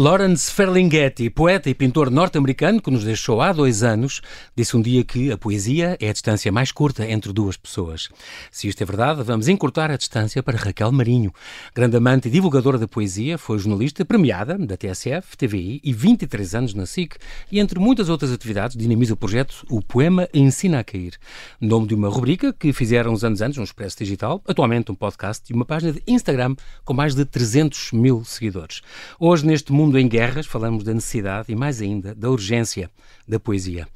Lawrence Ferlinghetti, poeta e pintor norte-americano que nos deixou há dois anos, disse um dia que a poesia é a distância mais curta entre duas pessoas. Se isto é verdade, vamos encurtar a distância para Raquel Marinho. Grande amante e divulgadora da poesia, foi jornalista premiada da TSF, TVI e 23 anos na SIC e, entre muitas outras atividades, dinamiza o projeto O Poema Ensina a Cair. Nome de uma rubrica que fizeram uns anos antes no Expresso Digital, atualmente um podcast e uma página de Instagram com mais de 300 mil seguidores. Hoje, neste mundo mundo em guerras, falamos da necessidade e, mais ainda, da urgência da poesia.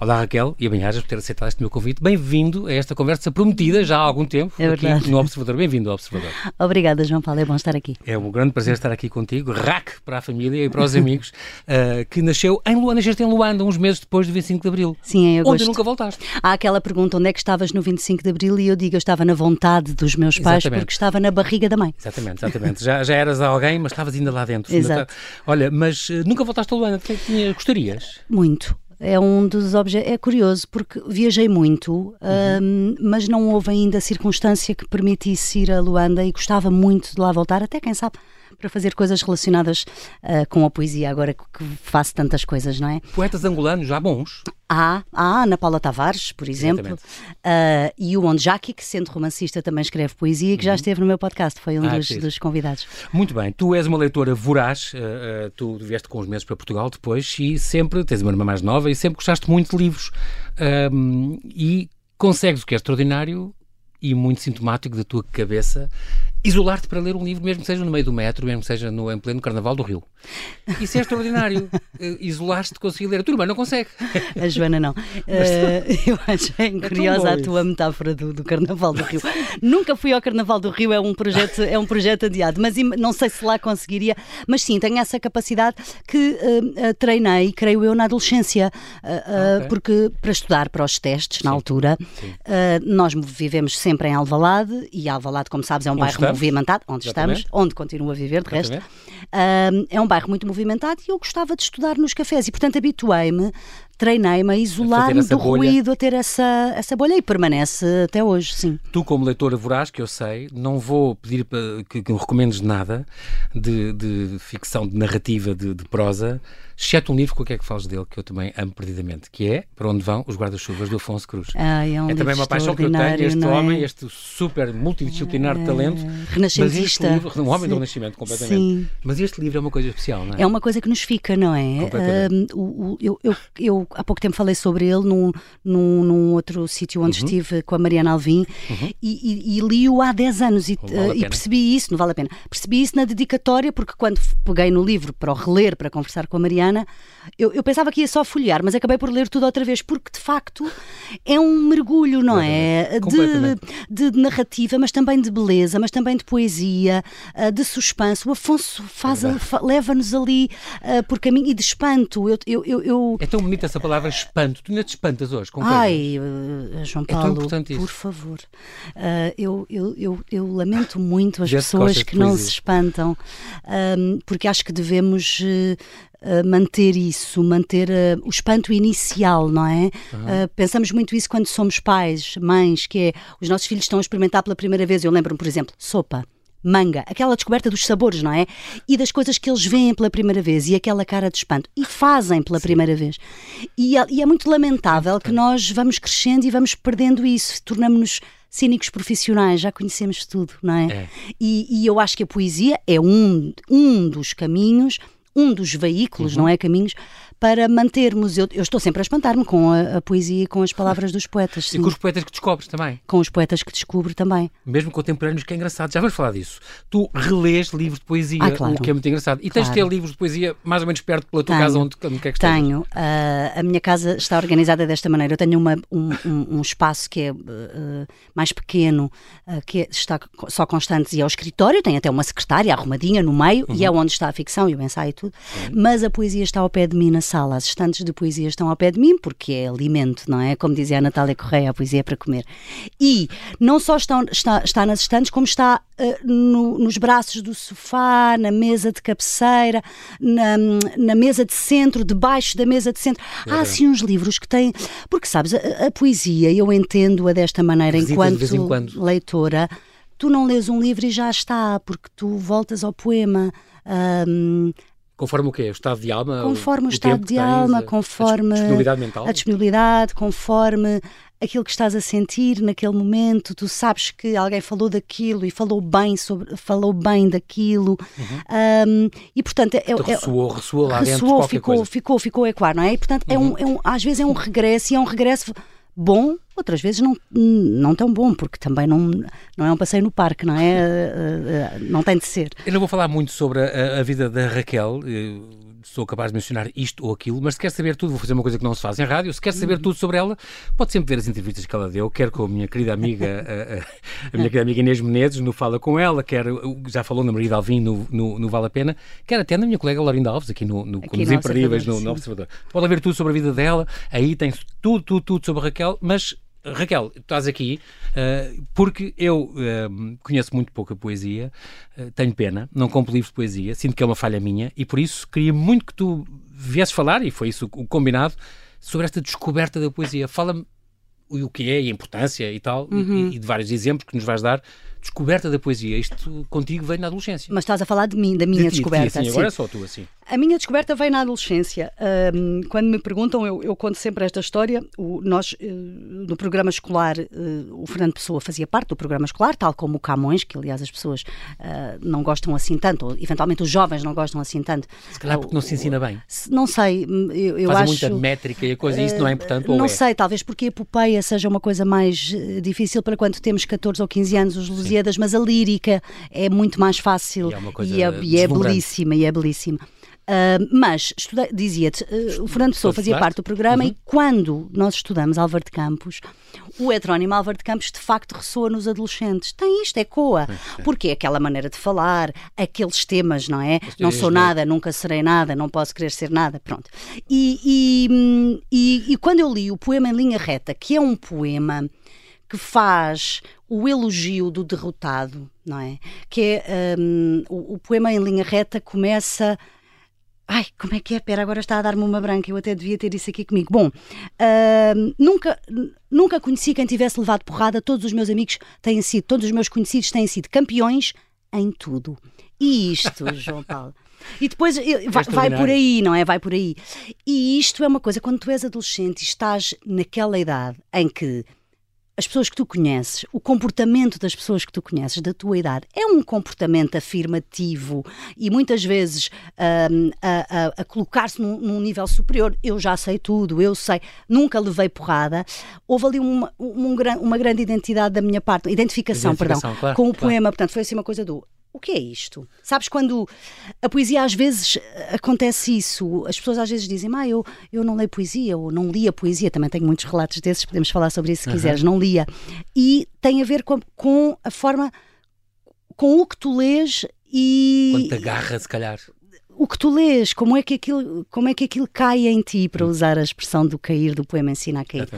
Olá, Raquel, e bem-ajas por ter aceitado este meu convite. Bem-vindo a esta conversa prometida já há algum tempo é aqui no Observador. Bem-vindo ao Observador. Obrigada, João Paulo, é bom estar aqui. É um grande prazer estar aqui contigo. RAC para a família e para os amigos, uh, que nasceu em Luanda, nasceste em Luanda, uns meses depois do 25 de Abril. Sim, agosto. Onde nunca voltaste. Há aquela pergunta, onde é que estavas no 25 de Abril? E eu digo, eu estava na vontade dos meus pais, exatamente. porque estava na barriga da mãe. Exatamente, exatamente. já, já eras alguém, mas estavas ainda lá dentro. Exato. Olha, mas uh, nunca voltaste a Luanda, o que é que tinha, gostarias? Muito é um dos objetos. É curioso porque viajei muito, uhum. um, mas não houve ainda circunstância que permitisse ir a Luanda e gostava muito de lá voltar, até quem sabe para fazer coisas relacionadas uh, com a poesia, agora que faço tantas coisas, não é? Poetas angolanos já bons? Há, há Ana Paula Tavares, por exemplo, uh, e o Onjaki, que sendo romancista também escreve poesia que uhum. já esteve no meu podcast, foi um ah, dos, dos, convidados. Muito bem, tu és uma leitora voraz, uh, tu vieste com os meses para Portugal depois e sempre, tens uma irmã mais nova e sempre gostaste muito de livros e consegues o que é extraordinário e muito sintomático da tua cabeça isolar-te para ler um livro, mesmo que seja no meio do metro, mesmo que seja no, em pleno Carnaval do Rio. Isso é extraordinário. Uh, Isolar-te de conseguir ler. A tua irmã não consegue. A Joana não. Uh, eu acho bem é curiosa a tua metáfora do, do, Carnaval do Rio. Nunca fui ao Carnaval do Rio, é um projeto, é um projeto adiado, mas não sei se lá conseguiria. Mas sim, tenho essa capacidade que uh, treinei, creio eu, na adolescência, okay. porque para estudar para os testes, sim. na altura, nós vivemos sempre em Alvalade e Alvalade, como sabes, é um bairro movimentado, onde Exatamente. estamos, onde continuo a viver, de resto. Uh, é um bairro muito movimentado e eu gostava de estudar nos cafés e, portanto, habituei-me treinei-me a isolar-me do bolha. ruído, a ter essa, essa bolha e permanece até hoje, sim. Tu, como leitora voraz, que eu sei, não vou pedir que, que me recomendes nada de, de ficção, de narrativa, de, de prosa, exceto um livro com o que é que falas dele, que eu também amo perdidamente, que é Para Onde Vão os Guarda-Chuvas, do Afonso Cruz. Ah, é, um é também uma paixão que eu tenho, este é? homem, este super multidisciplinar é, talento. Renascentista. Livro, um homem Sim. do Renascimento, completamente. Sim. Mas este livro é uma coisa especial, não é? É uma coisa que nos fica, não é? Uh, eu, eu, eu há pouco tempo falei sobre ele num, num, num outro sítio onde uhum. estive com a Mariana Alvim uhum. e, e, e li-o há 10 anos e, vale uh, e, percebi isso, não vale a pena, percebi isso na dedicatória porque quando peguei no livro para o reler, para conversar com a Mariana, eu, eu pensava que ia só folhear, mas acabei por ler tudo outra vez porque de facto é um mergulho, não é? De, de, narrativa, mas também de beleza, mas também de poesia, uh, de suspense. O Afonso é leva-nos ali uh, por caminho e de espanto. Eu, eu, eu, eu... É tão bonita essa palavra espanto. Tu ainda te espantas hoje com Ai, uh, João Paulo, é por favor. Uh, eu, eu, eu, eu, lamento muito as pessoas que não se espantam, porque acho que devemos Uh, manter isso, manter uh, o espanto inicial, não é? Uhum. Uh, pensamos muito isso quando somos pais, mães, que é os nossos filhos estão a experimentar pela primeira vez. Eu lembro-me, por exemplo, sopa manga, aquela descoberta dos sabores, não é? E das coisas que eles veem pela primeira vez e aquela cara de espanto e fazem pela Sim. primeira vez. E, é, e, é muito lamentável que nós vamos crescendo e vamos perdendo isso, tornamos-nos cínicos profissionais, já conhecemos tudo, não é? é. E, e, eu acho que a poesia é um, um dos caminhos, um dos veículos, uhum. não é? Caminhos para mantermos. Eu, eu estou sempre a espantar-me com a, a, poesia e com as palavras dos poetas. Sim. E com os poetas que descobres também. Com os poetas que descubro também. Mesmo contemporâneos, que é engraçado. Já vamos falar disso. Tu relês livros de poesia, ah, claro. o que é muito engraçado. E tens de ter livros de poesia mais ou menos perto pela tua tenho, casa, onde, onde quer que estejas? Tenho. Uh, a minha casa está organizada desta maneira. Eu tenho uma, um, um, um, espaço que é uh, mais pequeno, uh, que é, está só constantes e é o escritório. Tem até uma secretária arrumadinha no meio uhum. e é onde está a ficção e o ensaio e tudo. Uhum. Mas a poesia está ao pé de mim na sala. As estantes de poesia estão ao pé de mim, porque é alimento, não é? Como dizia a Natália Correia, a poesia é para comer. E não só estão, está, está nas estantes, como está uh, no, nos braços do sofá, na mesa de cabeceira, na, na mesa de centro, debaixo da mesa de centro. É. Há assim uns livros que têm. Porque sabes, a, a poesia, eu entendo-a desta maneira enquanto leitora. Tu não lês um livro e já está, porque tu voltas ao poema. Um, Conforme o quê? O estado de alma? Conforme o, o estado de alma, conforme a disponibilidade mental? A disponibilidade, conforme aquilo que estás a sentir naquele momento, tu sabes que alguém falou daquilo e falou bem sobre, falou bem daquilo uhum. um, e portanto é, então, é, ressoou, ressoou lá ressoou, dentro ficou, coisa. ficou, ficou ecoar, não é? E portanto uhum. é, um, uhum. é um, às vezes é um regresso e é um regresso bom, outras vezes não, não tão bom, porque também não, não é um passeio no parque, não é? Eh, eh, não tem de ser. Eu não vou falar muito sobre a, a vida da Raquel sou capaz de mencionar isto ou aquilo, mas se quer saber tudo, vou fazer uma coisa que não se faz em rádio, se quer saber uhum. tudo sobre ela, pode sempre ver as entrevistas que ela deu, quer com a minha querida amiga, a, a, minha querida amiga Inês Menezes, no Fala Com Ela, quer, já falou na Maria Alvim no, no, no, Vale a Pena, quer até na minha colega Laurinda Alves, aqui no, no, aqui nos Imperdíveis, no, no Observador. Pode ver tudo sobre a vida dela, aí tem tudo, tudo, tudo sobre a Raquel, mas Raquel, estás aqui uh, porque eu uh, conheço muito pouco a poesia, uh, tenho pena, não compro livros de poesia, sinto que é uma falha minha e por isso queria muito que tu viesses falar, e foi isso o combinado, sobre esta descoberta da poesia. Fala-me o que é e a importância e tal, uhum. e, e, de vários exemplos que nos vais dar descoberta da poesia. Isto contigo veio na adolescência. Mas estás a falar de mim, da minha de ti, descoberta. De ti, agora é só tu, assim. A minha descoberta veio na adolescência. Um, quando me perguntam, eu, eu, conto sempre esta história. O, nós, uh, no programa escolar, uh, o Fernando Pessoa fazia parte do programa escolar, tal como o Camões, que aliás as pessoas uh, não gostam assim tanto, ou eventualmente os jovens não gostam assim tanto. Se calhar porque não se ensina bem. Não sei, eu, eu Fazem acho... muita métrica e a coisa, isso não é importante? não é? sei, talvez porque a epopeia seja uma coisa mais difícil para quando temos 14 ou 15 anos, os Lusíadas, mas a lírica é muito mais fácil e é, e é, é belíssima e é belíssima. Uh, mas dizia-te, uh, o Fernando Pessoa fazia parte do programa uhum. e quando nós estudamos Álvaro de Campos, o heterónimo Álvaro de Campos de facto ressoa nos adolescentes. Tem isto, ecoa. É. Porque é aquela maneira de falar, aqueles temas, não é? Não sou nada, nunca serei nada, não posso querer ser nada, pronto. E, e, e, e quando eu li o poema em linha reta, que é um poema que faz o elogio do derrotado, não é? Que é um, o, o, poema em linha reta começa. Ai, como é que é? Espera, agora está a dar-me uma branca, eu até devia ter isso aqui comigo. Bom, uh, nunca, nunca conheci quem tivesse levado porrada, todos os meus amigos têm sido, todos os meus conhecidos têm sido campeões em tudo. E isto, João Paulo. E depois vai, vai, por aí, não é? Vai por aí. E isto é uma coisa, quando tu és adolescente e estás naquela idade em que as pessoas que tu conheces, o comportamento das pessoas que tu conheces, da tua idade, é um comportamento afirmativo e muitas vezes um, a, a, a colocar-se num, num, nível superior. Eu já sei tudo, eu sei, nunca levei porrada. Houve ali uma, uma, uma grande identidade da minha parte, identificação, identificação perdão, claro, com o claro. poema. Portanto, foi assim uma coisa do o que é isto? Sabes quando a poesia às vezes acontece isso, as pessoas às vezes dizem, ah, eu, eu não leio poesia, ou não lia poesia, também tenho muitos relatos desses, podemos falar sobre isso se uhum. quiseres, não lia. E tem a ver com, com a forma, com o que tu lês e. Quando te agarra, se calhar. O que tu lês, como é que aquilo, como é que aquilo cai em ti, para usar a expressão do cair do poema Ensina a Cair.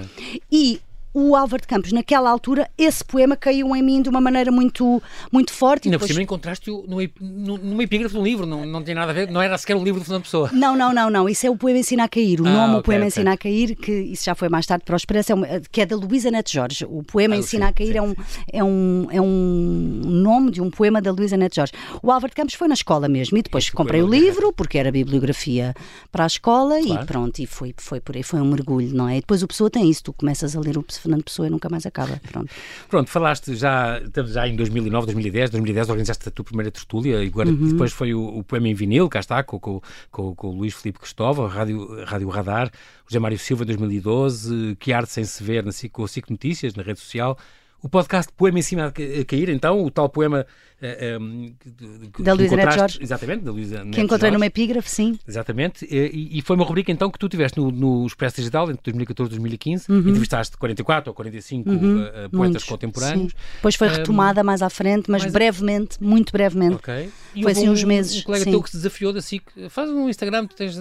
E o Álvaro de Campos, naquela altura, esse poema caiu em mim de uma maneira muito, muito forte. E depois... por cima encontraste-o numa epígrafe de um livro, não, não tem nada a ver, não era sequer um livro de Fernando Pessoa. Não, não, não, não, isso é o poema Ensina a Cair, o ah, nome, okay, o poema okay. Ensina a Cair, que isso já foi mais tarde para o Expresso, é uma, que é da Luísa Neto Jorge. O poema ah, Ensina sim, a Cair é um, é, um, é um nome de um poema da Luísa Neto Jorge. O Álvaro de Campos foi na escola mesmo, e depois Esse comprei o livro, é. porque era bibliografia para a escola, claro. e pronto, e foi, foi por aí, foi um mergulho, não é? E depois o Pessoa tem isso, tu começas a ler o Fernando Pessoa e nunca mais acaba. Pronto. Pronto, falaste já, estamos já em 2009, 2010, 2010 organizaste a tua primeira tertúlia e uhum. depois foi o, o, poema em vinil, cá está, com, com, com, com o Luís Filipe Cristóvão, Rádio, Rádio Radar, José Mário Silva 2012, Que Arte Sem Se Ver na, com o Cic Notícias, na rede social, o podcast Poema em Cima a Cair, então, o tal poema um, da Luísa Neto Jorge. Exatamente, da Luísa Que encontrei Jorge. numa epígrafe, sim. Exatamente. E, e, foi uma rubrica então que tu tiveste no, no Expresso Digital entre 2014 e 2015. Uhum. Entrevistaste 44 ou 45 uhum. uh, poetas Muitos, contemporâneos. Sim. Depois foi retomada um, mais à frente, mas brevemente, muito brevemente. Ok. E foi assim uns meses. Um colega sim. teu que se desafiou da SIC, faz um Instagram, tu tens.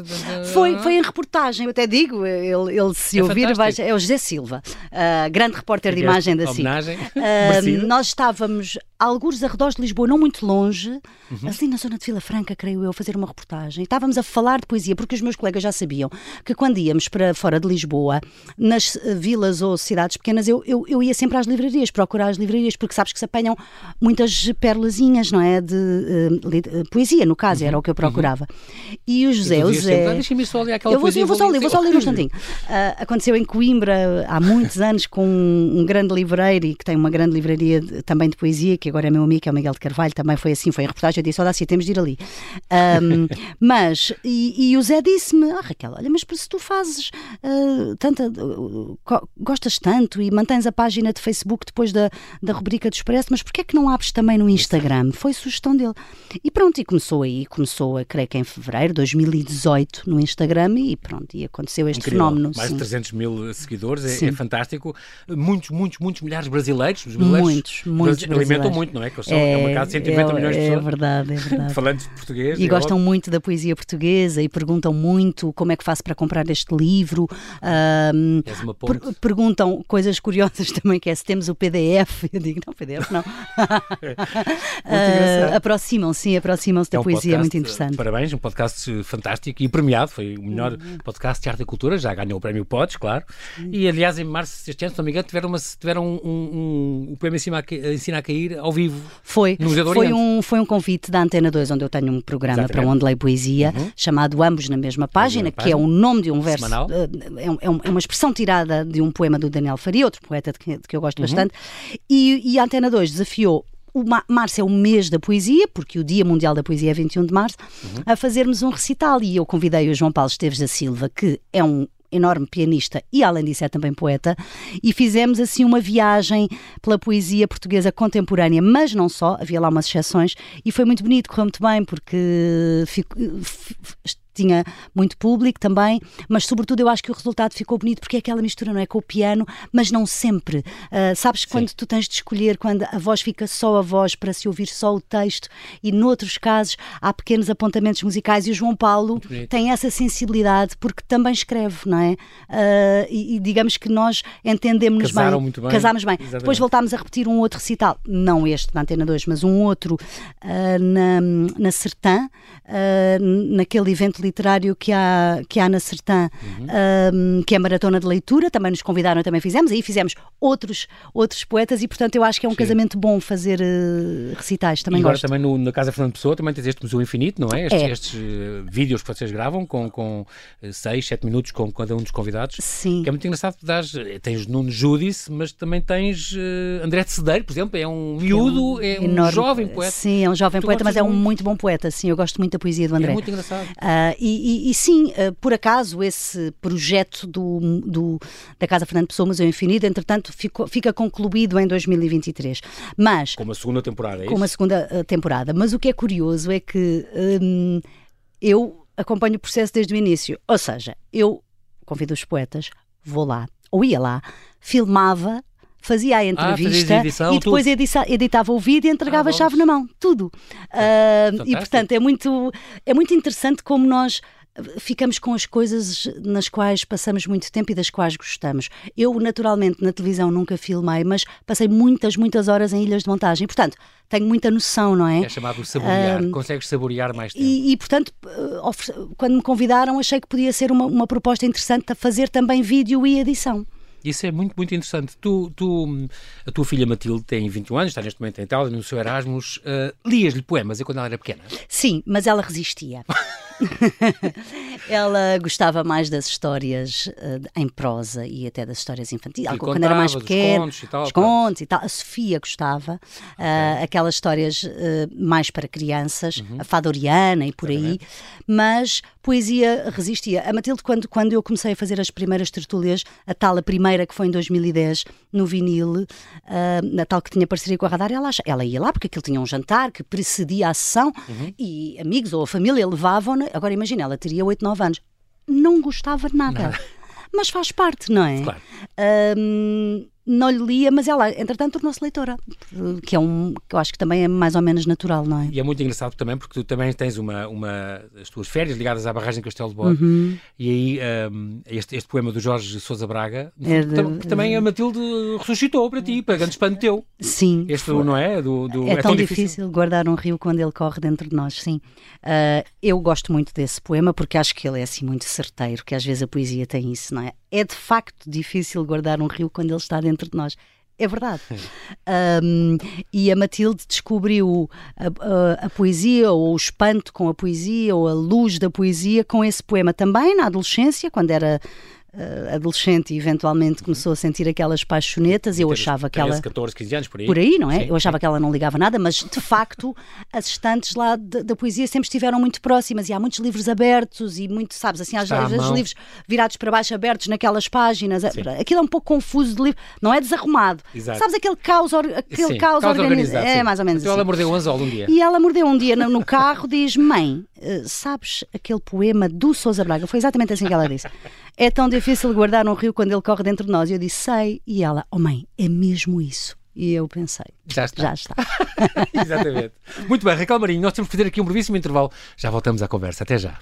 Foi, foi em reportagem, eu até digo, ele, ele se é ouvir, vai, é o José Silva, uh, grande repórter de imagem da SIC. Uh, nós estávamos alguns arredores de Lisboa, não muito longe, uhum. assim na zona de Vila Franca, creio eu, fazer uma reportagem. Estávamos a falar de poesia, porque os meus colegas já sabiam que quando íamos para fora de Lisboa, nas uh, vilas ou cidades pequenas, eu, eu, eu, ia sempre às livrarias, procurar as livrarias, porque sabes que se apanham muitas perlazinhas, não é? De uh, poesia, no caso, uhum. era o que eu procurava. Uhum. E o José, o José. Deixa-me só ler aquela eu vou, poesia. Eu vou só ler, vou só ler um instantinho. Uh, aconteceu em Coimbra há muitos anos com um, um grande livreiro e que tem uma grande livraria de, também de poesia, que agora é meu amigo, que é o Miguel de Carvalho, também foi assim, foi em reportagem, eu disse, olha assim, temos de ir ali. Um, mas, e, e, o Zé disse-me, ah Raquel, olha, mas se tu fazes uh, tanta, uh, gostas tanto e mantens a página de Facebook depois da, da rubrica do Expresso, mas porquê é que não abres também no Instagram? Foi sugestão dele. E pronto, e começou aí, começou a, creio que em fevereiro de 2018 no Instagram e pronto, e aconteceu este Incrível. fenómeno. Mais sim. de 300 mil seguidores, é, é, fantástico. Muitos, muitos, muitos milhares brasileiros, os brasileiros muitos, muitos alimentam muito, não é? Que são, é, é um mercado de 150 é, milhões de pessoas. É verdade, é verdade. Falando português. E gostam óbvio. muito da poesia portuguesa e perguntam muito como é que faço para comprar este livro. Um, per perguntam coisas curiosas também, que é se temos o PDF. Eu digo, não, PDF não. uh, aproximam-se, sim, aproximam-se da é um poesia, podcast, muito interessante. Parabéns, um podcast fantástico e premiado, foi o melhor uhum. podcast de arte e cultura, já ganhou o prémio Podes, claro. Uhum. E aliás, em março deste ano, se não me engano, tiveram, uma, tiveram um, um, um, o poema Ensina a, Ensina a Cair ao vivo. Foi, foi um, foi um convite da Antena 2, onde eu tenho um programa Exatamente. para onde leio poesia, uhum. chamado Ambos na Mesma Página, mesma que página. é o nome de um verso, uh, é, é, é, uma expressão tirada de um poema do Daniel Faria, outro poeta de que, de que eu gosto uhum. bastante, e, e a Antena 2 desafiou o março é o mês da poesia, porque o Dia Mundial da Poesia é 21 de março, uhum. a fazermos um recital. E eu convidei o João Paulo Esteves da Silva, que é um enorme pianista e, além disso, é também poeta, e fizemos assim uma viagem pela poesia portuguesa contemporânea, mas não só, havia lá umas exceções, e foi muito bonito, correu muito bem, porque fico, tinha muito público também, mas sobretudo eu acho que o resultado ficou bonito porque é aquela mistura, não é? Com o piano, mas não sempre. Uh, sabes quando Sim. tu tens de escolher, quando a voz fica só a voz para se ouvir só o texto, e noutros casos há pequenos apontamentos musicais, e o João Paulo tem essa sensibilidade porque também escreve, não é? Uh, e, e, digamos que nós entendemos bem, muito bem. Casámos bem. Exatamente. Depois voltámos a repetir um outro recital, não este na Antena 2, mas um outro uh, na, na Sertã, naquele evento literário que há, que há na Sertã, uhum. um, que é a Maratona de Leitura, também nos convidaram, também fizemos, aí fizemos outros, outros poetas e, portanto, eu acho que é um Sim. casamento bom fazer uh, recitais, também e agora gosto. também no, na Casa Fernando Pessoa também tens este Museu Infinito, não é? Estes, é. estes uh, vídeos que vocês gravam com, com uh, seis, sete minutos com cada um dos convidados. Sim. Que é muito engraçado, dás, tens Nuno Júdice, mas também tens André de Cedeiro, por exemplo, é um miúdo, é um, é um jovem poeta. Sim, é um jovem tu poeta, mas é um muito bom poeta, sim, eu gosto muito da poesia do André. É muito engraçado. Uh, e, e, e, sim, uh, por acaso, esse projeto do, do, da Casa Fernando Pessoa, Museu Infinito, entretanto, ficou, fica concluído em 2023. Mas, com uma segunda temporada, é Com uma segunda uh, temporada. Mas o que é curioso é que um, eu acompanho o processo desde o início. Ou seja, eu convido os poetas, vou lá, ou ia lá, filmava fazia a ah, entrevista ah, edição, e depois edita, editava o vídeo e entregava ah, a chave na mão, tudo. Uh, e portanto é muito, é muito interessante como nós ficamos com as coisas nas quais passamos muito tempo e das quais gostamos. Eu, naturalmente, na televisão nunca filmei, mas passei muitas, muitas horas em ilhas de montagem. Portanto, tenho muita noção, não é? É chamado saborear. Um, Consegues saborear mais tempo. E, e portanto, quando me convidaram, achei que podia ser uma, uma proposta interessante a fazer também vídeo e edição. Isso é muito, muito interessante. Tu, tu, a tua filha Matilde tem 21 anos, está neste momento em Itália, no seu Erasmus. Uh, Lias-lhe poemas quando ela era pequena? Sim, mas ela resistia. ela gostava mais das histórias uh, em prosa e até das histórias infantis. E quando era mais pequena, os contos e tal. Os contos e tal. A Sofia gostava, okay. uh, aquelas histórias uh, mais para crianças, uhum. a Fadoriana e por aí, mas poesia resistia. A Matilde, quando, quando eu comecei a fazer as primeiras tertúlias, a tal, a primeira que foi em 2010, no vinil, na tal que tinha parceria com a Radar, ela, ela ia lá porque aquilo tinha um jantar que precedia a sessão uhum. e amigos ou a família levavam-na Agora imagina, ela teria 8, 9 anos. Não gostava de nada. nada. Mas faz parte, não é? Claro. Um, não lhe lia, mas ela, entretanto, tornou-se leitora, que é um que eu acho que também é mais ou menos natural, não é? E é muito engraçado também, porque tu também tens uma, uma as tuas férias ligadas à barragem de Castelo de Bode, uhum. e aí um, este, este poema do Jorge Sousa Braga, é de, que também a Matilde ressuscitou para ti, para grande espanto teu. Sim. Este, foi, não é? Do, do é, é, tão, difícil. difícil. guardar um rio quando ele corre dentro de nós, sim. Uh, eu gosto muito desse poema, porque acho que ele é assim muito certeiro, que às vezes a poesia tem isso, não é? É de facto difícil guardar um rio quando ele está dentro de nós é verdade. Um, e a Matilde descobriu a, a, a, poesia, ou o espanto com a poesia, ou a luz da poesia com esse poema também na adolescência, quando era adolescente e eventualmente começou a sentir aquelas paixonetas, eu achava que ela. 14, 15 anos por aí. Por aí, não é? Sim, eu achava que ela não ligava nada, mas de facto as estantes lá da poesia sempre estiveram muito próximas e há muitos livros abertos e muito, sabes, assim, às vezes livros virados para baixo abertos naquelas páginas. Sim. Aquilo é um pouco confuso de livro, não é desarrumado. Exato. Sabes aquele caos, aquele sim, caos, caos organizado? É mais ou menos então assim. ela mordeu um anzol um dia. E ela mordeu um dia no carro, diz: Mãe, eh, sabes aquele poema do Sousa Braga? Foi exatamente assim que ela disse. É tão difícil guardar um rio quando ele corre dentro de nós. E eu disse, sei. E ela, oh mãe, é mesmo isso. E eu pensei, já está. Já está. Exatamente. Muito bem, Raquel Marinho, nós temos que fazer aqui um brevíssimo intervalo. Já voltamos à conversa. Até já.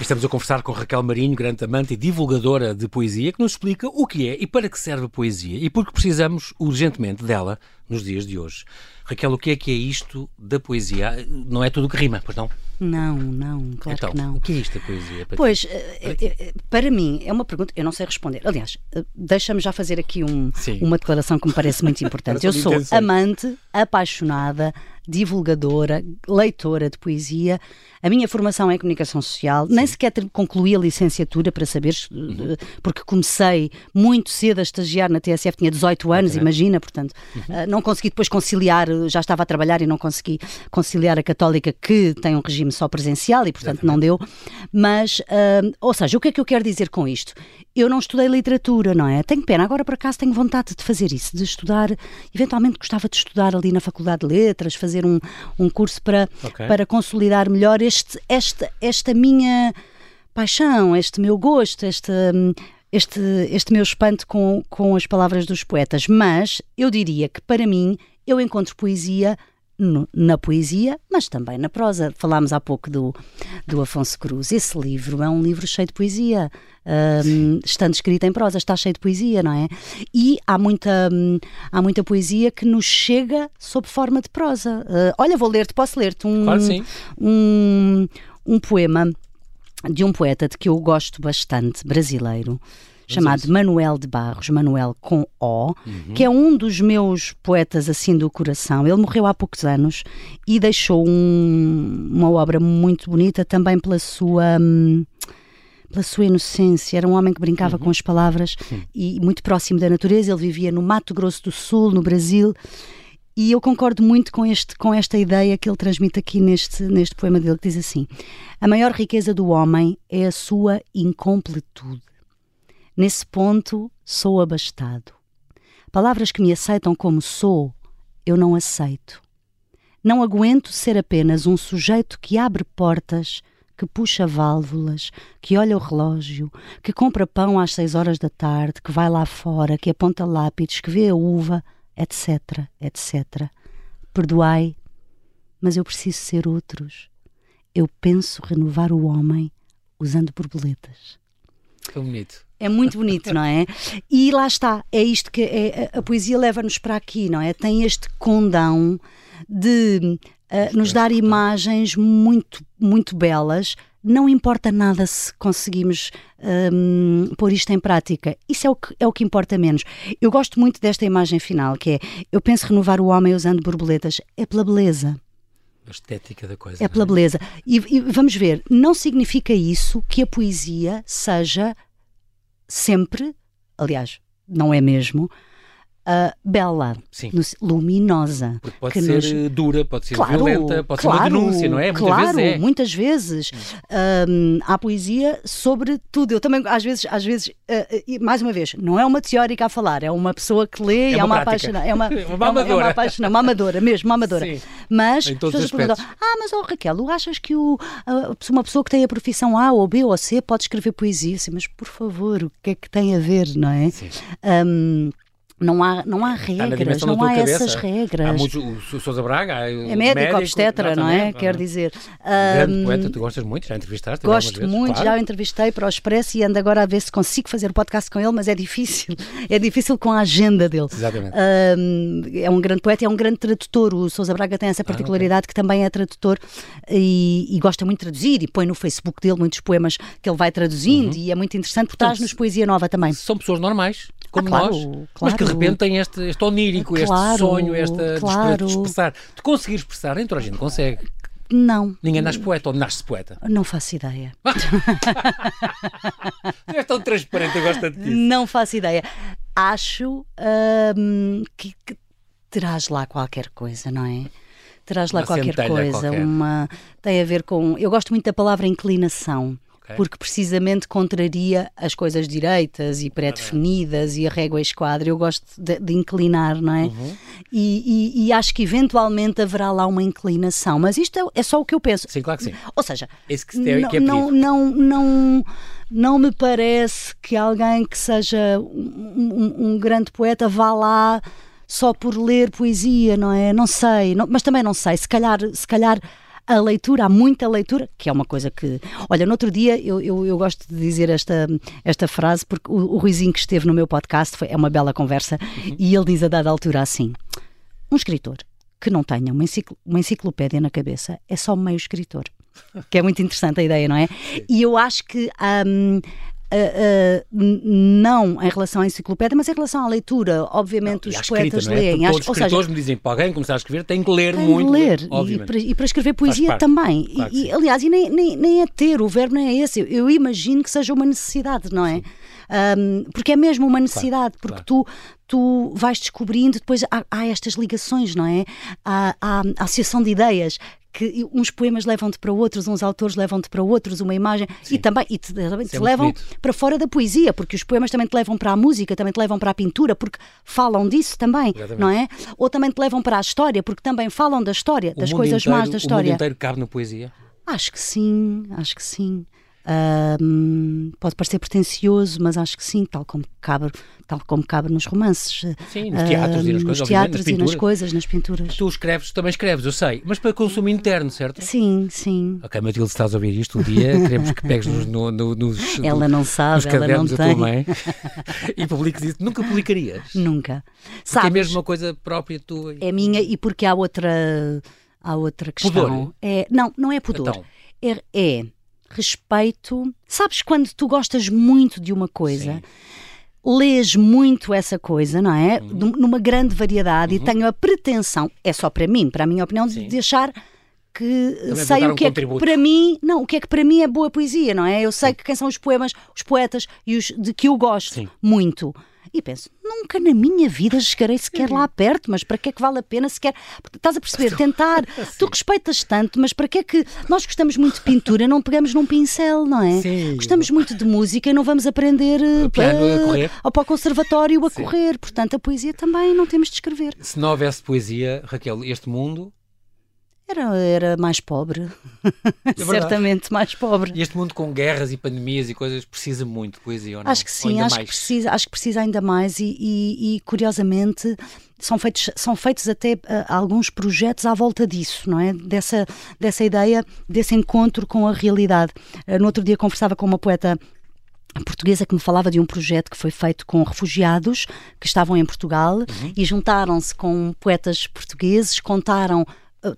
Estamos a conversar com Raquel Marinho, grande amante e divulgadora de poesia, que nos explica o que é e para que serve a poesia e porque precisamos urgentemente dela nos dias de hoje. Raquel, o que é que é isto da poesia? Não é tudo que rima, pois não? Não, não, claro então, que não. O que é isto da poesia? Para pois, ti? Eh, eh, eh, para mim, é uma pergunta, eu não sei responder. Aliás, deixa-me já fazer aqui um, uma declaração que me parece muito importante. eu sou amante, apaixonada, divulgadora, leitora de poesia. A minha formação é em comunicação social, Sim. nem sequer concluí a licenciatura para saberes, uhum. porque comecei muito cedo a estagiar na TSF, tinha 18 anos, okay. imagina, portanto, uhum. não consegui depois conciliar, já estava a trabalhar e não consegui conciliar a católica que tem um regime só presencial e, portanto, não deu. Mas, uh, ou seja, o que é que eu quero dizer com isto? Eu não estudei literatura, não é? Tenho pena, agora por acaso tenho vontade de fazer isso, de estudar, eventualmente gostava de estudar ali na Faculdade de Letras, fazer um, um curso para, okay. para consolidar melhor este, esta, esta minha paixão, este meu gosto, este, este, este meu espanto com, com as palavras dos poetas. Mas eu diria que para mim eu encontro poesia no, na poesia, mas também na prosa. Falámos há pouco do, do Afonso Cruz. Esse livro é um livro cheio de poesia. Um, estando escrito em prosa, está cheio de poesia, não é? E há muita, um, há muita poesia que nos chega sob forma de prosa. Uh, olha, vou ler-te, posso ler-te um, claro, um, um poema de um poeta de que eu gosto bastante, brasileiro, chamado Manuel de Barros, Manuel com O, uhum. que é um dos meus poetas assim do coração. Ele morreu há poucos anos e deixou um, uma obra muito bonita também pela sua. Hum, pela sua inocência, era um homem que brincava uhum. com as palavras uhum. e muito próximo da natureza. Ele vivia no Mato Grosso do Sul, no Brasil, e eu concordo muito com, este, com esta ideia que ele transmite aqui neste, neste poema dele, que diz assim: A maior riqueza do homem é a sua incompletude. Nesse ponto, sou abastado. Palavras que me aceitam como sou, eu não aceito. Não aguento ser apenas um sujeito que abre portas, que puxa válvulas, que olha o relógio, que compra pão às seis horas da tarde, que vai lá fora, que aponta lápides, que vê a uva, etc, etc. Perdoai, mas eu preciso ser outros. Eu penso renovar o homem usando borboletas. Que bonito. É muito bonito, não é? E lá está, é isto que é, a poesia leva-nos para aqui, não é? Tem este condão de uh, nos dar imagens muito, muito belas. Não importa nada se conseguimos um, pôr isto em prática. Isso é o, que, é o que importa menos. Eu gosto muito desta imagem final, que é eu penso renovar o homem usando borboletas. É pela beleza. A estética da coisa. É pela é? beleza. E, e vamos ver, não significa isso que a poesia seja sempre, aliás, não é mesmo, uh, bela, no, luminosa. Porque pode ser nos... dura, pode ser claro, violenta, pode claro, ser uma denúncia, não é? Muitas claro, vezes é. muitas vezes. Um, há poesia sobre tudo. Eu também, às vezes, às vezes uh, mais uma vez, não é uma teórica a falar, é uma pessoa que lê é e é uma apaixonada. É uma, uma, é uma, é uma apaixonada, uma amadora mesmo, uma amadora. Sim. Mas as pessoas perguntam: Ah, mas oh, Raquel, achas que o, uma pessoa que tem a profissão A ou B ou C pode escrever poesia? Sim, mas por favor, o que é que tem a ver, não é? Sim. Um, não há, não há regras, não há cabeça. essas regras. Há o Sousa Braga é médico, obstetra, não é? Quer dizer. Grande um, poeta, tu gostas muito, já entrevistaste? Gosto muito, claro. já o entrevistei para o Expresso e ando agora a ver se consigo fazer o podcast com ele, mas é difícil. É difícil com a agenda dele. Exatamente. Um, é um grande poeta, é um grande tradutor. O Sousa Braga tem essa particularidade ah, okay. que também é tradutor e, e, gosta muito de traduzir e põe no Facebook dele muitos poemas que ele vai traduzindo uhum. e é muito interessante porque traz-nos poesia nova também. São pessoas normais como ah, claro, nós, claro. mas que de repente têm este, este onírico, claro, este sonho, esta claro. de expressar. De conseguir expressar, nem toda a gente consegue. Não. Ninguém nasce poeta ou nasce poeta? Não faço ideia. tu és tão transparente, eu gosto disso. Não faço ideia. Acho hum, que, que terás lá qualquer coisa, não é? Terás lá uma qualquer coisa. Qualquer. Uma, tem a ver com. Eu gosto muito da palavra inclinação okay. porque precisamente contraria as coisas direitas e pré-definidas e a régua esquadra. Eu gosto de, de inclinar, não é? Uhum. E, e, e, acho que eventualmente haverá lá uma inclinação, mas isto é, é, só o que eu penso. Sim, claro que sim. Ou seja, Esse que é, não, que é não, não, não, não me parece que alguém que seja um, um, um grande poeta vá lá só por ler poesia, não é? Não sei, não, mas também não sei. Se calhar, se calhar a leitura, há muita leitura, que é uma coisa que. Olha, no outro dia eu, eu, eu gosto de dizer esta, esta frase, porque o, o Ruizinho que esteve no meu podcast foi, é uma bela conversa, uhum. e ele diz a dada altura assim: um escritor que não tenha uma, encicl uma enciclopédia na cabeça é só meio escritor. Que é muito interessante a ideia, não é? E eu acho que um, Uh, uh, não em relação à enciclopédia, mas em relação à leitura. Obviamente, não, os poetas escrita, é? leem. Todos os escritores seja, me dizem para alguém começar a escrever tem que ler tem muito. ler, e para, e para, escrever poesia também. Claro e, e, aliás, e nem, nem, nem é ter, o verbo não é esse. Eu, eu imagino que seja uma necessidade, não é? Um, porque é mesmo uma necessidade, claro, porque claro. tu tu vais descobrindo, depois há, há, estas ligações, não é? Há, há a associação de ideias que uns poemas levam-te para outros, uns autores levam-te para outros, uma imagem, Sim. e também e te, te é levam para fora da poesia, porque os poemas também te levam para a música, também te levam para a pintura, porque falam disso também, Exatamente. não é? Ou também te levam para a história, porque também falam da história, das coisas inteiro, más da história. O mundo inteiro cabe na poesia? Acho que sim, acho que sim. Um, pode parecer pretencioso, mas acho que sim, tal como cabe, tal como cabe nos romances. Sim, nos teatros uh, e nas coisas. Nos teatros nas e nas coisas, nas pinturas. Tu escreves, também escreves, eu sei, mas para consumo interno, certo? Sim, sim. Ok, Matilde, estás a ouvir isto um dia, queremos que pegues nos, no, no, nos. Ela não sabe, ela não tem. tua mãe e publiques isso. Nunca publicarias? Nunca. Porque Sabes, é mesmo uma coisa própria tua. É minha e porque há outra, há outra questão. Pudor? É, não, não é pudor. Então. É, é respeito. Sabes quando tu gostas muito de uma coisa? Sim. Lês muito essa coisa, não é? Uhum. Numa grande variedade uhum. e tenho a pretensão, é só para mim, para a minha opinião, Sim. de achar que Também sei o que um é que para mim, não, o que é que para mim é boa poesia, não é? Eu sei Sim. que quem são os poemas, os poetas e os de que eu gosto Sim. muito. E penso, nunca na minha vida chegarei sequer lá perto, mas para que é que vale a pena sequer? Estás a perceber? Tentar. Tu respeitas tanto, mas para que é que. Nós gostamos muito de pintura, não pegamos num pincel, não é? Sim. Gostamos muito de música e não vamos aprender o piano a, a correr. Ou para o conservatório a Sim. correr. Portanto, a poesia também não temos de escrever. Se não houvesse poesia, Raquel, este mundo era, era mais pobre. É Certamente mais pobre. E este mundo com guerras e pandemias e coisas precisa muito de poesia, ou não? Acho que sim, acho que, precisa, acho que precisa ainda mais e, e, e curiosamente são feitos, são feitos até uh, alguns projetos à volta disso, não é? Dessa, dessa ideia, desse encontro com a realidade. Uh, no outro dia conversava com uma poeta portuguesa que me falava de um projeto que foi feito com refugiados que estavam em Portugal uhum. e juntaram-se com poetas portugueses, contaram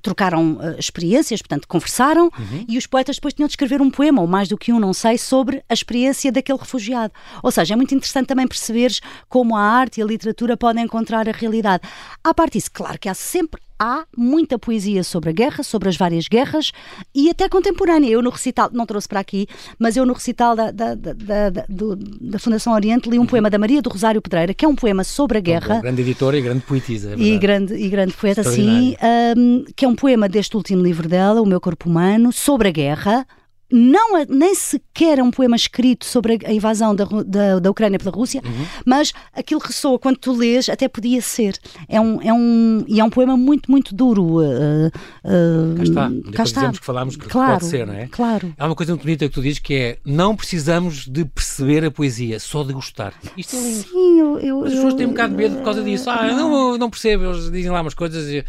trocaram uh, experiências, portanto, conversaram, uhum. e os poetas depois tinham de escrever um poema, ou mais do que um, não sei, sobre a experiência daquele refugiado. Ou seja, é muito interessante também perceberes como a arte e a literatura podem encontrar a realidade. À parte disso, claro que há sempre há muita poesia sobre a guerra, sobre as várias guerras e até contemporânea. Eu no recital, não trouxe para aqui, mas eu no recital da, da, da, da, do, da Fundação Oriente li um uhum. poema da Maria do Rosário Pedreira, que é um poema sobre a guerra. Bom, grande editora e grande poetisa. É e, grande, e grande poeta, sim, um, que é um poema deste último livro dela, O Meu Corpo Humano, sobre a guerra não nem sequer é um poema escrito sobre a invasão da, da, da Ucrânia pela Rússia, uhum. mas aquilo ressoa quando tu lês, até podia ser. É um, é um, e é um poema muito, muito duro. Uh, uh, cá está. Cá está. que falámos que claro, pode ser, não é? Claro. Há uma coisa muito bonita que tu dizes que é não precisamos de perceber a poesia, só de gostar. Isto é lindo. Sim, eu, eu, As pessoas têm um bocado de medo por causa disso. Ah, não, não percebo, eles dizem lá umas coisas e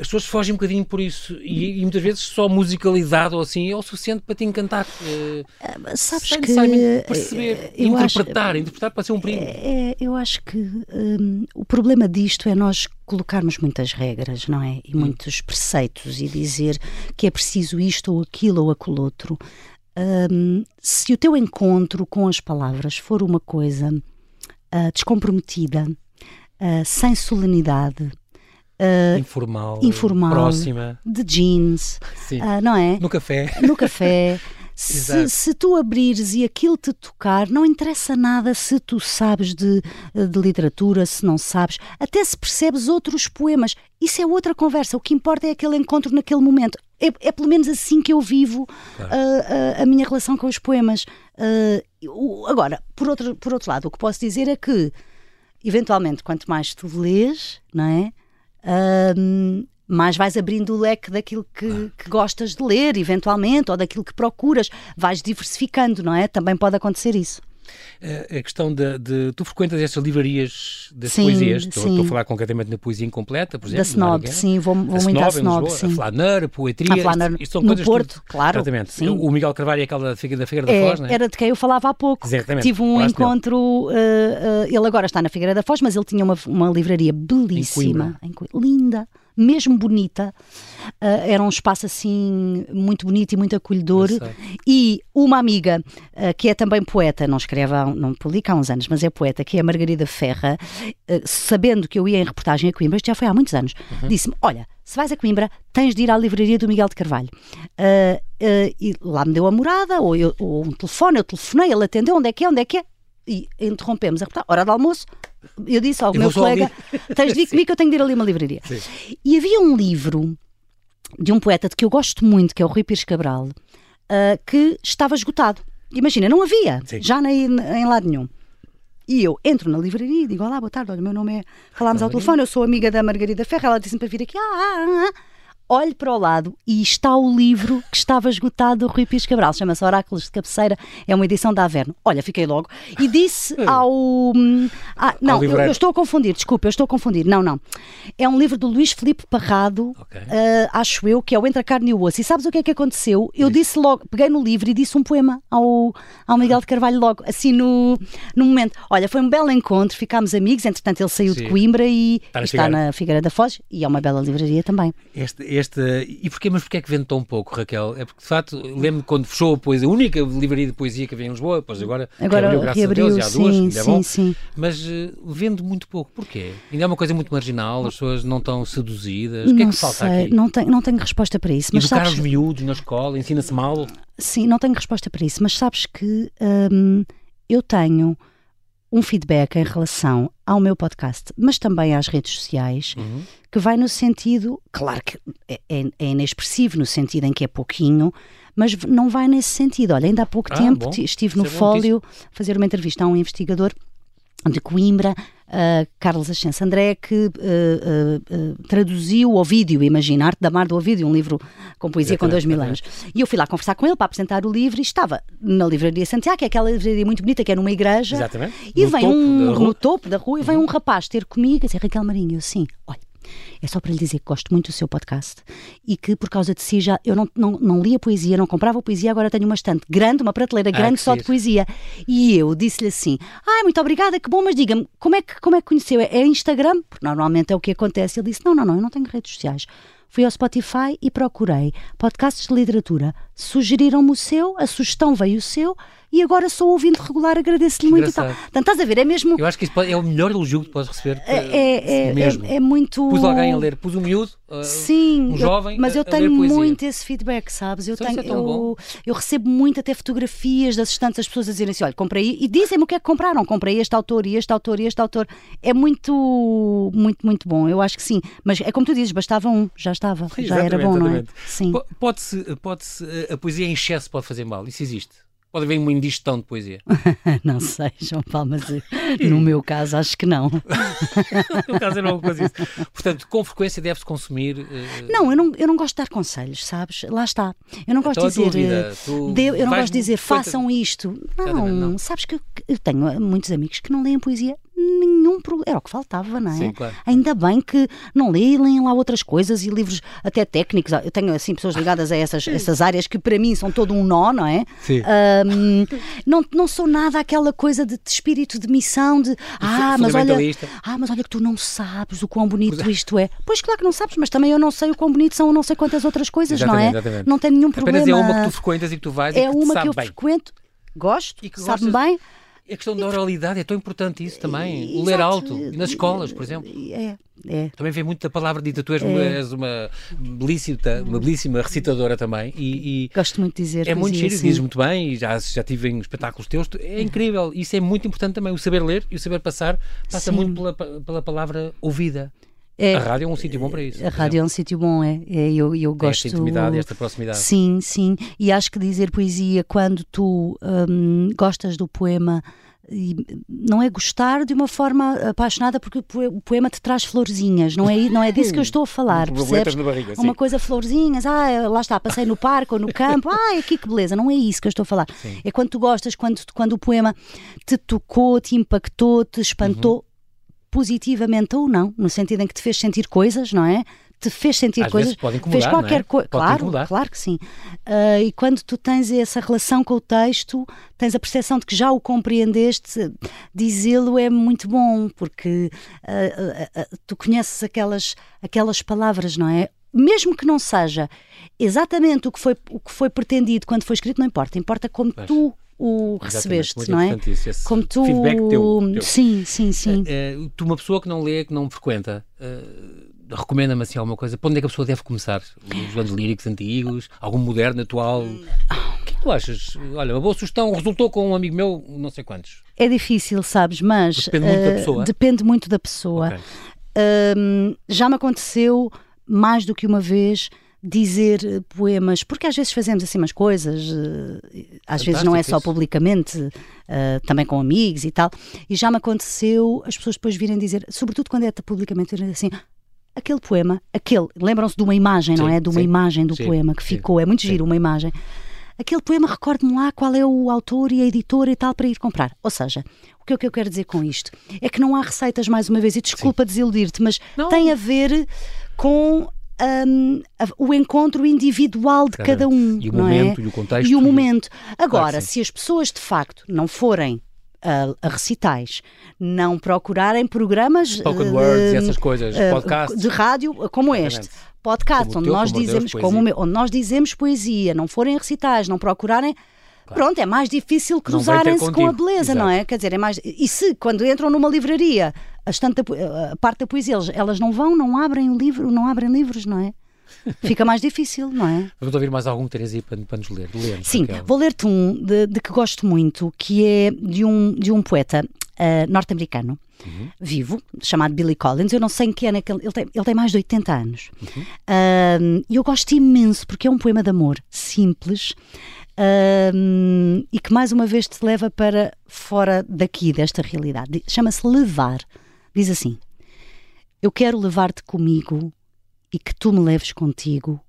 as pessoas fogem um bocadinho por isso e, e, muitas vezes só musicalidade ou assim é o suficiente para te encantar. Uh, Sabes sem que perceber, eh, eu interpretar, acho, interpretar para ser um primo. É, eu acho que um, o problema disto é nós colocarmos muitas regras, não é? E hum. muitos preceitos e dizer que é preciso isto ou aquilo ou aquele outro. Um, se o teu encontro com as palavras for uma coisa uh, descomprometida, uh, sem solenidade, Uh, informal, informal, próxima, de jeans, uh, não é? No café. No café. se, se, tu abrires e aquilo te tocar, não interessa nada se tu sabes de, de literatura, se não sabes, até se percebes outros poemas. Isso é outra conversa. O que importa é aquele encontro naquele momento. É, é pelo menos assim que eu vivo claro. uh, a minha relação com os poemas. O, agora, por outro, por outro lado, o que posso dizer é que, eventualmente, quanto mais tu lês, não é? Um, mais vais abrindo o leque daquilo que, que, gostas de ler, eventualmente, ou daquilo que procuras, vais diversificando, não é? Também pode acontecer isso. A questão de, de, Tu frequentas estas livrarias das sim, poesias? Estou, estou, a falar concretamente na poesia incompleta, por exemplo. Da Snob, sim, vou, vou a muito à Snob. Lisboa, sim. A Flaner, a Poetria. A Flaner, isto, isto são no Porto, tudo, claro. Exatamente. Sim. O Miguel Carvalho é aquela da Figueira da, Figueira da é, Foz, não é? Era de quem eu falava há pouco. Exatamente. Tive um encontro. Uh, uh, ele agora está na Figueira da Foz, mas ele tinha uma, uma livraria belíssima. Em Coimbra. linda mesmo bonita. Uh, era um espaço assim muito bonito e muito acolhedor. E uma amiga uh, que é também poeta, não escreve, há, não publica há uns anos, mas é poeta, que é a Margarida Ferra, uh, sabendo que eu ia em reportagem a Coimbra, isto já foi há muitos anos, uhum. disse-me: Olha, se vais a Coimbra, tens de ir à livraria do Miguel de Carvalho. e lá me deu a morada, ou, eu, ou um telefone, eu telefonei, ele atendeu, onde é que é, onde é que é? E interrompemos a reportagem, hora do almoço, eu disse ao eu meu colega: tens de ir comigo que eu tenho de ir ali a uma livraria. Sim. E havia um livro de um poeta de que eu gosto muito, que é o Rui Pires Cabral, uh, que estava esgotado. Imagina, não havia, Sim. já nem em lado nenhum. E eu entro na livraria e digo: Olá, boa tarde, olha, o meu nome é. Falámos ao telefone, eu sou amiga da Margarida Ferra, ela disse-me para vir aqui. Ah, ah, ah. Olho para o lado e está o livro que estava esgotado do Rui Pires Cabral. Chama-se Oráculos de Cabeceira, é uma edição da Averno. Olha, fiquei logo. E disse ao. Ah, não, eu, eu, estou a confundir, desculpa, eu estou a confundir. Não, não. É um livro do Luís Felipe Parrado, okay. uh, acho eu, que é o Entre a Carne e o Osso. E sabes o que é que aconteceu? Eu disse logo, peguei no livro e disse um poema ao, ao Miguel de Carvalho logo, assim no, no momento. Olha, foi um belo encontro, ficámos amigos, entretanto ele saiu Sim. de Coimbra e está na, está Figueira. na Figueira da Foz e é uma bela livraria também. Este, este, e porquê, mas porquê é que vende tão pouco, Raquel? É porque, de facto, lembro quando fechou a poesia, a única livraria de poesia que havia em Lisboa, depois agora, agora reabriu, graças reabriu, a Deus, sim, duas, ainda é bom. Sim. Mas uh, vende muito pouco. Porquê? Ainda é uma coisa muito marginal, as pessoas não estão seduzidas. O que é que falta sei, aqui? Não tenho, não tenho resposta para isso. Mas Educar sabes... os miúdos na escola, ensina-se mal? Sim, não tenho resposta para isso, mas sabes que hum, eu tenho um feedback em relação ao meu podcast, mas também às redes sociais, uhum. que vai no sentido, claro que é, é, é, inexpressivo, no sentido em que é pouquinho, mas não vai nesse sentido. Olha, ainda há pouco ah, tempo bom. estive no é Fólio fazer uma entrevista a um investigador de Coimbra, uh, Carlos Ascenso André, que uh, uh, traduziu o vídeo, Imagina, Arte da Mar do Ovídio, um livro com poesia com dois mil anos. E eu fui lá conversar com ele para apresentar o livro e estava na Livraria Santiago, que é aquela livraria muito bonita, que é numa igreja. Exatamente. E no vem um, no topo da rua, e vem um rapaz ter comigo, assim, Raquel Marinho, eu sim, olha, é só para lhe dizer que gosto muito do seu podcast e que por causa de si já eu não, não, não lia poesia, não comprava poesia, agora tenho uma estante grande, uma prateleira grande ah, só de poesia. E eu disse-lhe assim: ai, ah, muito obrigada, que bom, mas diga-me, como é, que, como é que conheceu? É Instagram? Porque normalmente é o que acontece. Ele disse: não, não, não, eu não tenho redes sociais. Fui ao Spotify e procurei podcasts de literatura. Sugeriram-me o seu, a sugestão veio o seu e agora sou ouvinte regular, agradeço-lhe muito e tal. Portanto, estás a ver, é mesmo. Eu acho que isso pode, é o melhor elogio que tu podes receber. É, é, é, mesmo. é, é muito. Pus alguém a ler, pus um miúdo, uh, Sim, um jovem. Eu, mas eu tenho muito esse feedback, sabes? Eu, tenho, é eu, eu, recebo muito até fotografias das estantes, as pessoas a dizerem assim: olha, comprei, e dizem-me o que é que compraram, comprei este autor e este autor e este autor. É muito, muito, muito bom. Eu acho que sim. Mas é como tu dizes, bastava um, já estava, já era bom, exatamente. não é? Sim. Pode-se, pode-se, a poesia em excesso pode fazer mal, isso existe. Pode haver uma indigestão de poesia? não sei, João Paulo, mas no meu caso acho que não. no caso eu não faço isso. Portanto, com frequência deve-se consumir. Uh... Não, eu não, eu não gosto de dar conselhos, sabes? Lá está. Eu não gosto então, de dizer. Vida, de, eu não gosto de dizer façam isto. Não, não, sabes que eu tenho muitos amigos que não leem poesia nenhum problema. Era o que faltava, não é? Sim, claro. Ainda bem que não leem lá outras coisas e livros até técnicos. Eu tenho assim pessoas ligadas a essas, essas áreas que para mim são todo um nó, não é? Sim. Um, não, não sou nada aquela coisa de, de espírito de missão de ah, mas olha, ah, mas olha que tu não sabes o quão bonito é. isto é. Pois claro que não sabes, mas também eu não sei o quão bonito são não sei quantas outras coisas, exatamente, não é? Exatamente. Não tem nenhum problema. Apenas é uma que tu frequentas e que tu vais é e que uma que eu bem. frequento, gosto, sabe-me bem a questão da oralidade é tão importante isso também. O ler alto. nas escolas, por exemplo. É. É. Também vem muito da palavra dita. Tu és, é. és uma, belíssima, uma belíssima recitadora também. E, e Gosto muito de dizer. É muito giro, dizes muito bem. E já, já tive em espetáculos teus. É incrível. Isso é muito importante também. O saber ler e o saber passar passa sim. muito pela, pela palavra ouvida. É, a rádio é um sítio bom para isso. A rádio é um sítio bom, é. é eu, eu gosto. Esta intimidade, esta proximidade. Sim, sim. E acho que dizer poesia quando tu hum, gostas do poema e não é gostar de uma forma apaixonada porque o poema te traz florzinhas, não é, não é disso que eu estou a falar, percebes? Barriga, uma coisa florzinhas, ah, lá está, passei no parque ou no campo, ah, aqui que beleza, não é isso que eu estou a falar. Sim. É quando tu gostas, quando, quando o poema te tocou, te impactou, te espantou, uhum. Positivamente ou não, no sentido em que te fez sentir coisas, não é? te fez sentir Às coisas, fez é? qualquer é? coisa. Claro, claro que sim. Uh, e quando tu tens essa relação com o texto, tens a percepção de que já o compreendeste, dizê-lo é muito bom, porque uh, uh, tu conheces aquelas, aquelas palavras, não é? Mesmo que não seja exatamente o que foi, o que foi pretendido quando foi escrito, não importa. Importa como tu o recebeste, não é? Isso, Como tu. Feedback teu, teu. Sim, sim, sim. Uh, tu, uma pessoa que não lê, que não frequenta, uh, recomenda-me assim alguma coisa? Para onde é que a pessoa deve começar? Os anos líricos antigos? Algum moderno, atual? O que é que tu achas? Olha, uma boa sugestão resultou com um amigo meu, não sei quantos. É difícil, sabes, mas. Depende muito uh, da pessoa. Depende muito da pessoa. Okay. Já me aconteceu mais do que uma vez dizer eh, poemas, porque às vezes fazemos assim umas coisas, eh, às vezes não é só publicamente, uh, também com amigos e tal, e já me aconteceu as pessoas depois virem dizer, sobretudo quando é publicamente, assim, aquele poema, aquele, lembram-se de uma imagem, sim, não é? De uma sim, imagem do sim, poema que ficou, é muito giro uma imagem. Aquele poema, recorde-me lá qual é o autor e a editora e tal para ir comprar. Ou seja, o que é que eu quero dizer com isto? É que não há receitas, mais uma vez, e desculpa desiludir-te, mas não. tem a ver com um, o encontro individual de cada, cada um. E o não momento é? e o contexto. E o momento. Agora, claro se as pessoas de facto não forem a, a, recitais, não procurarem programas Spoken uh, words e essas coisas, uh, podcasts de rádio como este. Podcast, como onde, teu, nós dizemos, Deus, como, onde nós dizemos poesia, não forem recitais, não procurarem Claro. Pronto, é mais difícil cruzarem-se com a beleza, Exato. não é? Quer dizer, é mais. E se quando entram numa livraria, estante, a parte da poesia, elas, elas não vão, não abrem o livro, não abrem livros, não é? Fica mais difícil, não é? Vamos ouvir mais algum aí para, para nos ler. ler Sim, vou ler-te um de, de, que gosto muito, que é de um, de um poeta uh, norte-americano. Uhum. Vivo, chamado Billy Collins. Eu não sei em que ano é que ele, ele, tem, ele tem mais de 80 anos. Uhum. Uh, eu gosto imenso porque é um poema de amor simples, um, e que mais uma vez te leva para fora daqui, desta realidade. Chama-se Levar. Diz assim: Eu quero levar-te comigo e que tu me leves contigo,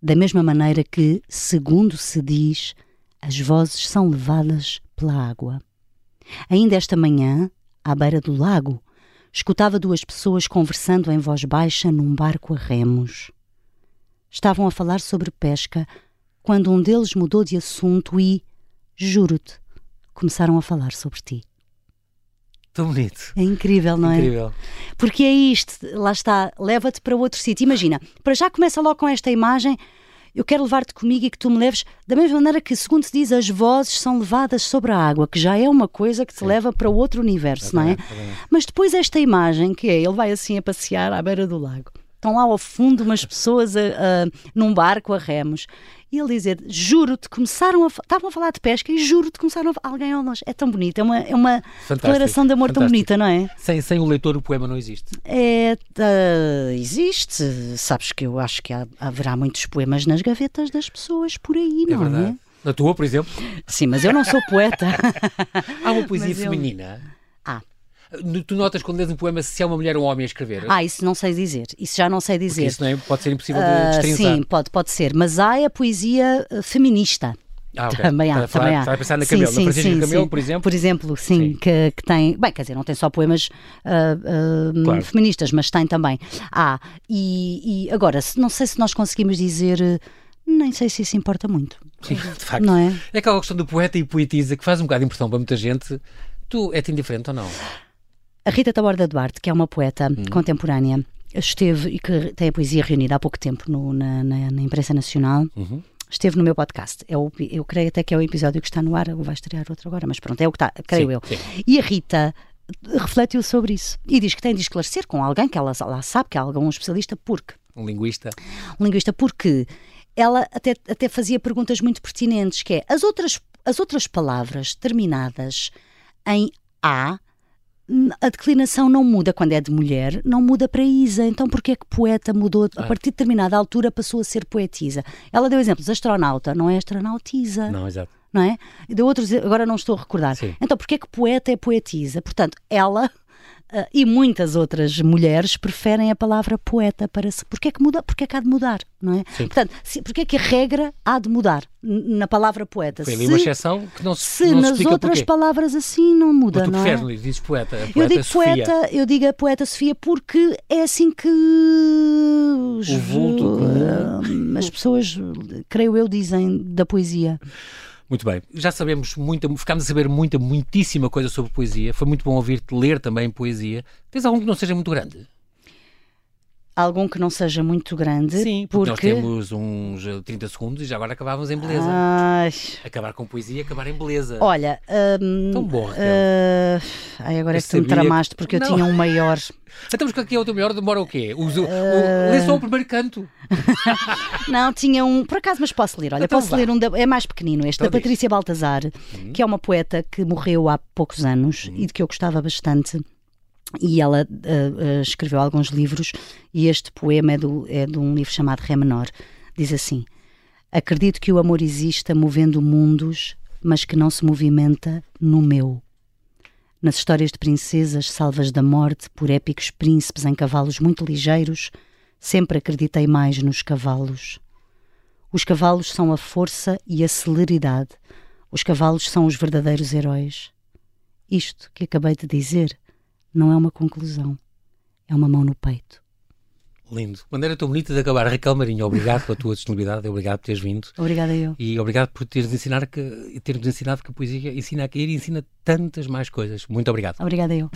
da mesma maneira que, segundo se diz, as vozes são levadas pela água. Ainda esta manhã, à beira do lago, escutava duas pessoas conversando em voz baixa num barco a remos. Estavam a falar sobre pesca quando um deles mudou de assunto e, juro-te, começaram a falar sobre ti. Tão bonito. É incrível, não é? Incrível. Porque é isto, lá está, leva-te para outro sítio. Imagina, para já começa logo com esta imagem. eu quero levar-te comigo e que tu me leves, da mesma maneira que, segundo se diz, as vozes são levadas sobre a água, que já é uma coisa que te Sim. leva para outro universo, é não é? é Mas depois esta imagem, que é ele vai assim a passear à beira do lago. Estão lá ao fundo umas pessoas a, a, num barco a remos. E ele dizer: Juro-te, começaram a. Estavam a falar de pesca e juro-te, começaram a. Alguém ao longe. É tão bonito, é uma, é uma declaração de amor fantástico. tão bonita, não é? Sem, sem o leitor, o poema não existe. É, uh, existe. Sabes que eu acho que há, haverá muitos poemas nas gavetas das pessoas por aí, é não é? Verdade. é? Na tua, por exemplo? Sim, mas eu não sou poeta. há uma poesia feminina. Ah. Tu notas quando lês um poema se é uma mulher ou um homem a escrever? Ah, isso não sei dizer. Isso já não sei dizer. Porque isso não é, pode ser impossível de uh, Sim, pode, pode ser. Mas há a poesia uh, feminista. Ah, okay. Também há, também há. Estava a pensar na Camelo, sim, na Francisca sim, Camelo, sim. por exemplo? Por exemplo, sim, Que, que tem, bem, quer dizer, não tem só poemas uh, uh, claro. feministas, mas tem também. Há, e, e agora, não sei se nós conseguimos dizer, nem sei se isso importa muito. Sim, de facto. Não é? É aquela questão do poeta e poetisa que faz um bocado de impressão para muita gente. Tu é-te indiferente ou não? A Rita Taborda Duarte, que é uma poeta hum. contemporânea, esteve e que tem a poesia reunida há pouco tempo no, na, na, na, imprensa nacional. Uhum. Esteve no meu podcast. É o, eu creio até que é o episódio que está no ar, ou vai estrear outro agora, mas pronto, é o que está, creio sim, eu. Sim. E a Rita refletiu sobre isso e diz que tem de esclarecer com alguém que ela, ela sabe, que é algum especialista, porque. Um linguista. Um linguista, porque ela até, até fazia perguntas muito pertinentes, que é as outras, as outras palavras terminadas em A a declinação não muda quando é de mulher, não muda para Isa. Então porquê é que poeta mudou? A ah. partir de determinada altura passou a ser poetisa. Ela deu exemplos, astronauta, não é astronautisa. Não, exato. Não é? Deu outros, agora não estou a recordar. Sim. Então porquê é que poeta é poetisa? Portanto, ela Uh, e muitas outras mulheres preferem a palavra poeta para se. Porquê é que muda? Porquê é que há de mudar? Não é? Sim. Portanto, se, porquê é que a regra há de mudar na palavra poeta? Foi ali se, uma exceção que não se Se não nas se outras porquê. palavras assim não muda, Mas tu não preferes, é? dizes poeta, poeta eu digo Sofia. poeta, eu digo a poeta Sofia porque é assim que o vulto, uh, as pessoas, creio eu, dizem da poesia. Muito bem, já sabemos muita, ficámos a saber muita, muitíssima coisa sobre poesia. Foi muito bom ouvir-te ler também poesia. Tens algum que não seja muito grande? Algum que não seja muito grande. Sim, porque, porque... nós temos uns 30 eh, segundos e já agora acabávamos em beleza. Ai... Acabar com poesia, acabar em beleza. Olha, um, tão bom. Uh... Ai, agora eu é que tu me tramaste porque eu tinha um maior. Então, mas que é o teu maior? Demora o quê? O, uh... o, lê só o primeiro canto. não, tinha um. Por acaso, mas posso ler. Olha, então posso vá. ler um. Da... É mais pequenino este, então da Patrícia Baltazar, uhum. que é uma poeta que morreu há poucos anos uhum. e de que eu gostava bastante e ela uh, uh, escreveu alguns livros e este poema é, do, é de um livro chamado Ré Menor. Diz assim: Acredito que o amor exista movendo mundos, mas que não se movimenta no meu. Nas histórias de princesas salvas da morte por épicos príncipes em cavalos muito ligeiros, sempre acreditei mais nos cavalos. Os cavalos são a força e a celeridade. Os cavalos são os verdadeiros heróis. Isto que acabei de dizer não é uma conclusão, é uma mão no peito. Lindo. Maneira tão bonita de acabar. Raquel Marinho, obrigado pela tua disponibilidade, obrigado por teres vindo. Obrigada eu. E obrigado por teres ensinado que, ter-nos ensinado que a poesia ensina a cair e ensina tantas mais coisas. Muito obrigado. Obrigada eu.